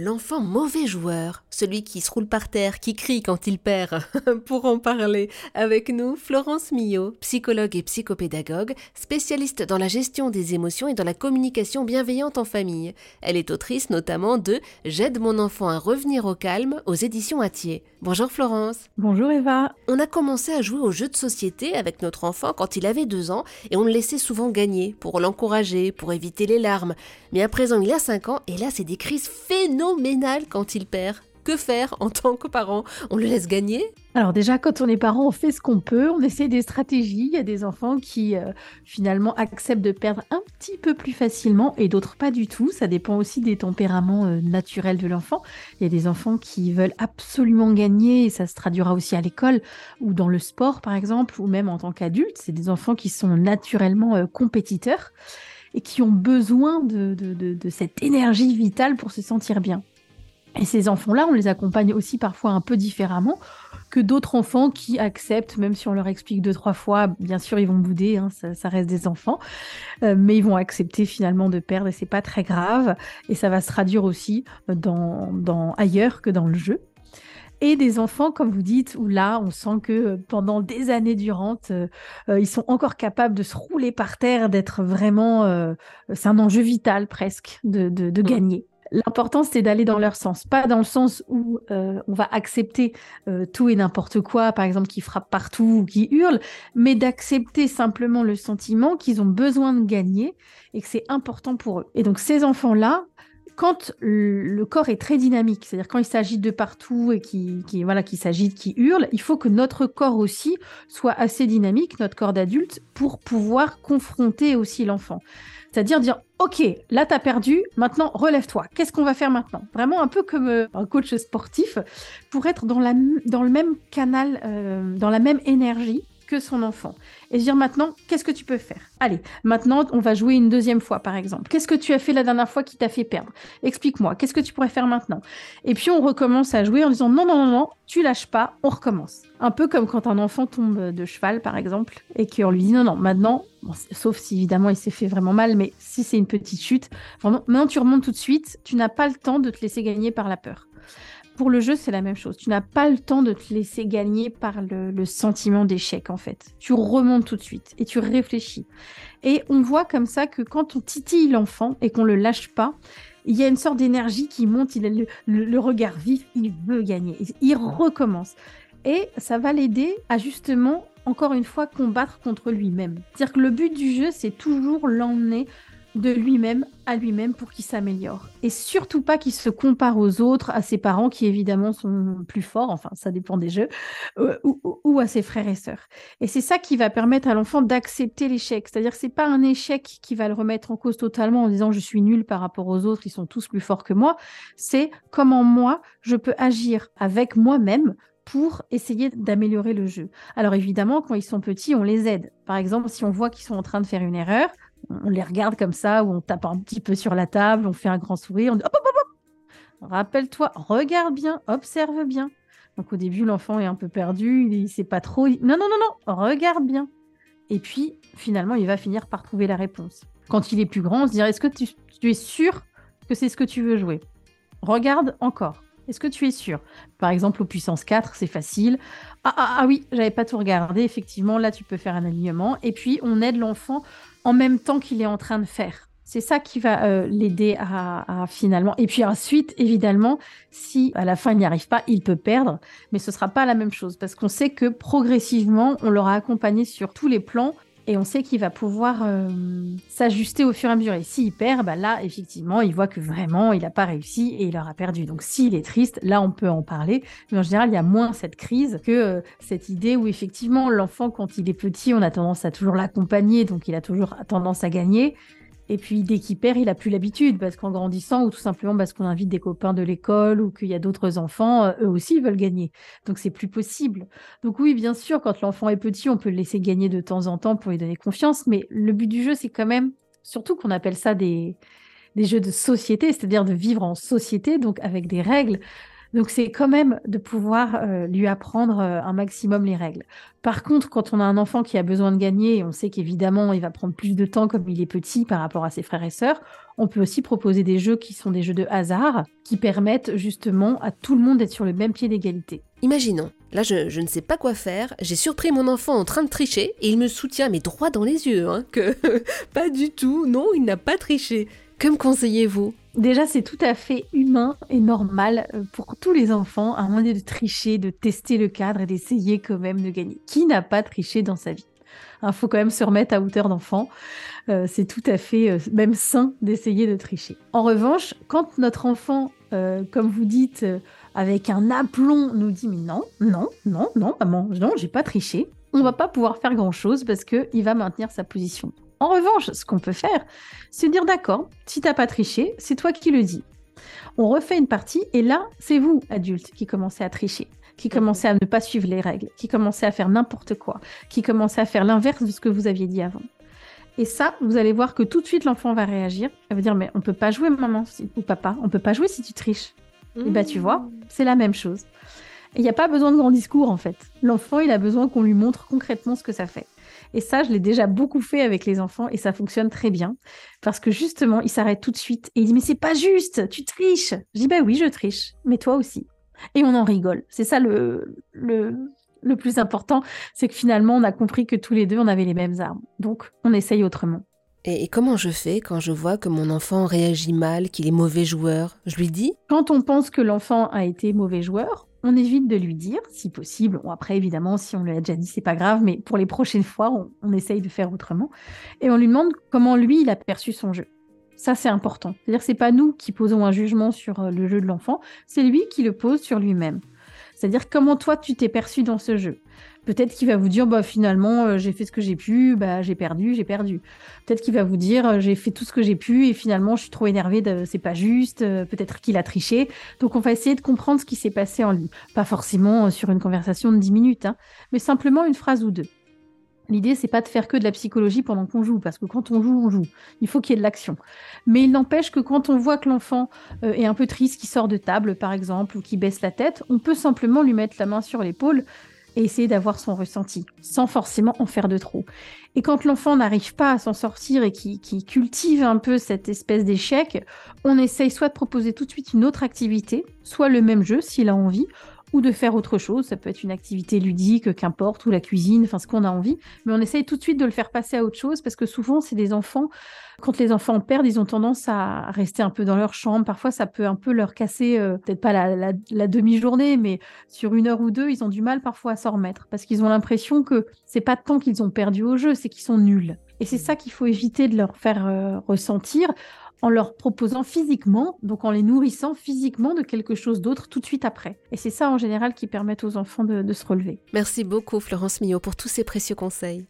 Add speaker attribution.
Speaker 1: L'enfant mauvais joueur, celui qui se roule par terre, qui crie quand il perd. Pour en parler, avec nous, Florence Millot, psychologue et psychopédagogue, spécialiste dans la gestion des émotions et dans la communication bienveillante en famille. Elle est autrice notamment de J'aide mon enfant à revenir au calme aux éditions Atier. Bonjour Florence.
Speaker 2: Bonjour Eva.
Speaker 1: On a commencé à jouer aux jeux de société avec notre enfant quand il avait deux ans et on le laissait souvent gagner pour l'encourager, pour éviter les larmes. Mais à présent, il a cinq ans et là, c'est des crises phénoménales quand il perd. Que faire en tant que parent? On le laisse gagner?
Speaker 2: Alors déjà, quand on est parent, on fait ce qu'on peut, on essaie des stratégies. Il y a des enfants qui euh, finalement acceptent de perdre un petit peu plus facilement et d'autres pas du tout. Ça dépend aussi des tempéraments euh, naturels de l'enfant. Il y a des enfants qui veulent absolument gagner et ça se traduira aussi à l'école ou dans le sport par exemple ou même en tant qu'adulte. C'est des enfants qui sont naturellement euh, compétiteurs et qui ont besoin de, cette énergie vitale pour se sentir bien. Et ces enfants-là, on les accompagne aussi parfois un peu différemment que d'autres enfants qui acceptent, même si on leur explique deux, trois fois, bien sûr, ils vont bouder, hein, ça, reste des enfants, euh, mais ils vont accepter finalement de perdre et c'est pas très grave. Et ça va se traduire aussi dans ailleurs que dans le jeu et des enfants, comme vous dites, où là, on sent que euh, pendant des années durantes, euh, euh, ils sont encore capables de se rouler par terre, d'être vraiment... c'est un enjeu vital presque de, de, gagner. L'important, c'est d'aller dans leur sens, pas dans le sens où on va accepter tout et n'importe quoi, par exemple, qui frappe partout ou qui hurle, mais d'accepter simplement le sentiment qu'ils ont besoin de gagner et que c'est important pour eux. Et donc, ces enfants-là, quand le corps est très dynamique, c'est-à-dire quand il s'agite de partout et qui, voilà, qui s'agite, qui hurle, il faut que notre corps aussi soit assez dynamique, notre corps d'adulte, pour pouvoir confronter aussi l'enfant. C'est-à-dire dire, OK, là, tu as perdu, maintenant, relève-toi. Qu'est-ce qu'on va faire maintenant? Vraiment un peu comme euh, un coach sportif, pour être dans le même canal, euh, dans la même énergie que son enfant. Et dire maintenant, qu'est-ce que tu peux faire? Allez, maintenant, on va jouer une deuxième fois, par exemple. Qu'est-ce que tu as fait la dernière fois qui t'a fait perdre? Explique-moi, qu'est-ce que tu pourrais faire maintenant? Et puis, on recommence à jouer en disant, non, non, non, non, tu lâches pas, on recommence. Un peu comme quand un enfant tombe de cheval, par exemple, et qu'on lui dit, non, non, maintenant, sauf si évidemment il s'est fait vraiment mal, mais si c'est une petite chute, vraiment, maintenant tu remontes tout de suite, tu n'as pas le temps de te laisser gagner par la peur. Pour le jeu, c'est la même chose. Tu n'as pas le temps de te laisser gagner par le, sentiment d'échec, en fait. Tu remontes tout de suite et tu réfléchis. Et on voit comme ça que quand on titille l'enfant et qu'on le lâche pas, il y a une sorte d'énergie qui monte, il a le, regard vif, il veut gagner, il recommence. Et ça va l'aider à justement, encore une fois, combattre contre lui-même. C'est-à-dire que le but du jeu, c'est toujours l'emmener de lui-même à lui-même pour qu'il s'améliore. Et surtout pas qu'il se compare aux autres, à ses parents qui évidemment sont plus forts, enfin ça dépend des jeux, euh, ou, à ses frères et sœurs. Et c'est ça qui va permettre à l'enfant d'accepter l'échec. C'est-à-dire que c'est pas un échec qui va le remettre en cause totalement en disant je suis nul par rapport aux autres, ils sont tous plus forts que moi. C'est comment moi je peux agir avec moi-même pour essayer d'améliorer le jeu. Alors évidemment, quand ils sont petits, on les aide. Par exemple, si on voit qu'ils sont en train de faire une erreur, on les regarde comme ça, ou on tape un petit peu sur la table, on fait un grand sourire, on dit hop, hop, hop, Rappelle-toi, regarde bien, observe bien. Donc au début, l'enfant est un peu perdu, il ne sait pas trop. Non, non, non, non, regarde bien. Et puis, finalement, il va finir par trouver la réponse. Quand il est plus grand, on se dirait, est-ce que tu, es sûr que c'est ce que tu veux jouer? Regarde encore. Est-ce que tu es sûr? Par exemple, au puissance 4, c'est facile. Ah, ah, ah oui, j'avais pas tout regardé. Effectivement, là, tu peux faire un alignement. Et puis, on aide l'enfant en même temps qu'il est en train de faire. C'est ça qui va euh, l'aider à, finalement. Et puis ensuite, évidemment, si à la fin il n'y arrive pas, il peut perdre, mais ce sera pas la même chose parce qu'on sait que progressivement, on l'aura accompagné sur tous les plans et on sait qu'il va pouvoir euh, s'ajuster au fur et à mesure. Et s'il perd, bah là, effectivement, il voit que vraiment, il n'a pas réussi et il aura perdu. Donc s'il est triste, là, on peut en parler. Mais en général, il y a moins cette crise que euh, cette idée où effectivement, l'enfant, quand il est petit, on a tendance à toujours l'accompagner, donc il a toujours tendance à gagner. Et puis dès qu'il perd, il a plus l'habitude parce qu'en grandissant ou tout simplement parce qu'on invite des copains de l'école ou qu'il y a d'autres enfants, euh, eux aussi veulent gagner. Donc c'est plus possible. Donc oui, bien sûr, quand l'enfant est petit, on peut le laisser gagner de temps en temps pour lui donner confiance, mais le but du jeu, c'est quand même, surtout qu'on appelle ça des, des jeux de société, c'est-à-dire de vivre en société, donc avec des règles. Donc c'est quand même de pouvoir euh, lui apprendre euh, un maximum les règles. Par contre, quand on a un enfant qui a besoin de gagner, on sait qu'évidemment il va prendre plus de temps comme il est petit par rapport à ses frères et sœurs, on peut aussi proposer des jeux qui sont des jeux de hasard, qui permettent justement à tout le monde d'être sur le même pied d'égalité.
Speaker 1: Imaginons, là je, ne sais pas quoi faire, j'ai surpris mon enfant en train de tricher et il me soutient mais droit dans les yeux, hein, que pas du tout, non, il n'a pas triché. Que me conseillez-vous?
Speaker 2: Déjà, c'est tout à fait humain et normal euh, pour tous les enfants à un moment de tricher, de tester le cadre et d'essayer quand même de gagner. Qui n'a pas triché dans sa vie? Il faut quand même se remettre à hauteur d'enfant. Euh, c'est tout à fait euh, même sain d'essayer de tricher. En revanche, quand notre enfant, comme vous dites, avec un aplomb, nous dit mais non, non, non, non, maman, non, j'ai pas triché, on va pas pouvoir faire grand chose parce que il va maintenir sa position. En revanche, ce qu'on peut faire, c'est dire d'accord, si t'as pas triché, c'est toi qui le dis. On refait une partie et là, c'est vous, adultes, qui commencez à tricher, qui commencez à ne pas suivre les règles, qui commencez à faire n'importe quoi, qui commencez à faire l'inverse de ce que vous aviez dit avant. Et ça, vous allez voir que tout de suite l'enfant va réagir. Elle va dire mais on peut pas jouer maman ou papa, on peut pas jouer si tu triches. Et bah tu vois, c'est la même chose. Il n'y a pas besoin de grands discours en fait. L'enfant, il a besoin qu'on lui montre concrètement ce que ça fait. Et ça, je l'ai déjà beaucoup fait avec les enfants et ça fonctionne très bien. Parce que justement, il s'arrête tout de suite et il dit Mais c'est pas juste, tu triches. Je dis Bah oui, je triche, mais toi aussi. Et on en rigole. C'est ça le, le, le plus important, c'est que finalement, on a compris que tous les deux, on avait les mêmes armes. Donc, on essaye autrement.
Speaker 1: Et, et comment je fais quand je vois que mon enfant réagit mal, qu'il est mauvais joueur? Je lui dis?
Speaker 2: Quand on pense que l'enfant a été mauvais joueur, on évite de lui dire, si possible. après, évidemment, si on lui a déjà dit, c'est pas grave, mais pour les prochaines fois, on, essaye de faire autrement. Et on lui demande comment lui, il a perçu son jeu. Ça, c'est important. C'est-à-dire c'est pas nous qui posons un jugement sur euh, le jeu de l'enfant, c'est lui qui le pose sur lui-même. C'est-à-dire comment toi, tu t'es perçu dans ce jeu? Peut-être qu'il va vous dire, bah, finalement, euh, j'ai fait ce que j'ai pu, bah, j'ai perdu, j'ai perdu. Peut-être qu'il va vous dire, euh, j'ai fait tout ce que j'ai pu et finalement, je suis trop énervé, c'est pas juste. Euh, peut-être qu'il a triché. Donc, on va essayer de comprendre ce qui s'est passé en lui. Pas forcément sur une conversation de 10 minutes, hein, mais simplement une phrase ou deux. L'idée, c'est pas de faire que de la psychologie pendant qu'on joue, parce que quand on joue, on joue. Il faut qu'il y ait de l'action. Mais il n'empêche que quand on voit que l'enfant est un peu triste, qui sort de table, par exemple, ou qui baisse la tête, on peut simplement lui mettre la main sur l'épaule essayer d'avoir son ressenti, sans forcément en faire de trop. Et quand l'enfant n'arrive pas à s'en sortir et qui, cultive un peu cette espèce d'échec, on essaye soit de proposer tout de suite une autre activité, soit le même jeu s'il a envie, ou de faire autre chose. Ça peut être une activité ludique, qu'importe, ou la cuisine, enfin ce qu'on a envie. Mais on essaye tout de suite de le faire passer à autre chose parce que souvent, c'est des enfants, quand les enfants perdent, ils ont tendance à rester un peu dans leur chambre. Parfois, ça peut un peu leur casser, euh, peut-être pas la, demi-journée, mais sur une heure ou deux, ils ont du mal parfois à s'en remettre parce qu'ils ont l'impression que c'est pas tant qu'ils ont perdu au jeu, c'est qu'ils sont nuls. Et c'est ça qu'il faut éviter de leur faire euh, ressentir en leur proposant physiquement, donc en les nourrissant physiquement de quelque chose d'autre tout de suite après. Et c'est ça en général qui permet aux enfants de, se relever.
Speaker 1: Merci beaucoup Florence Millot pour tous ces précieux conseils.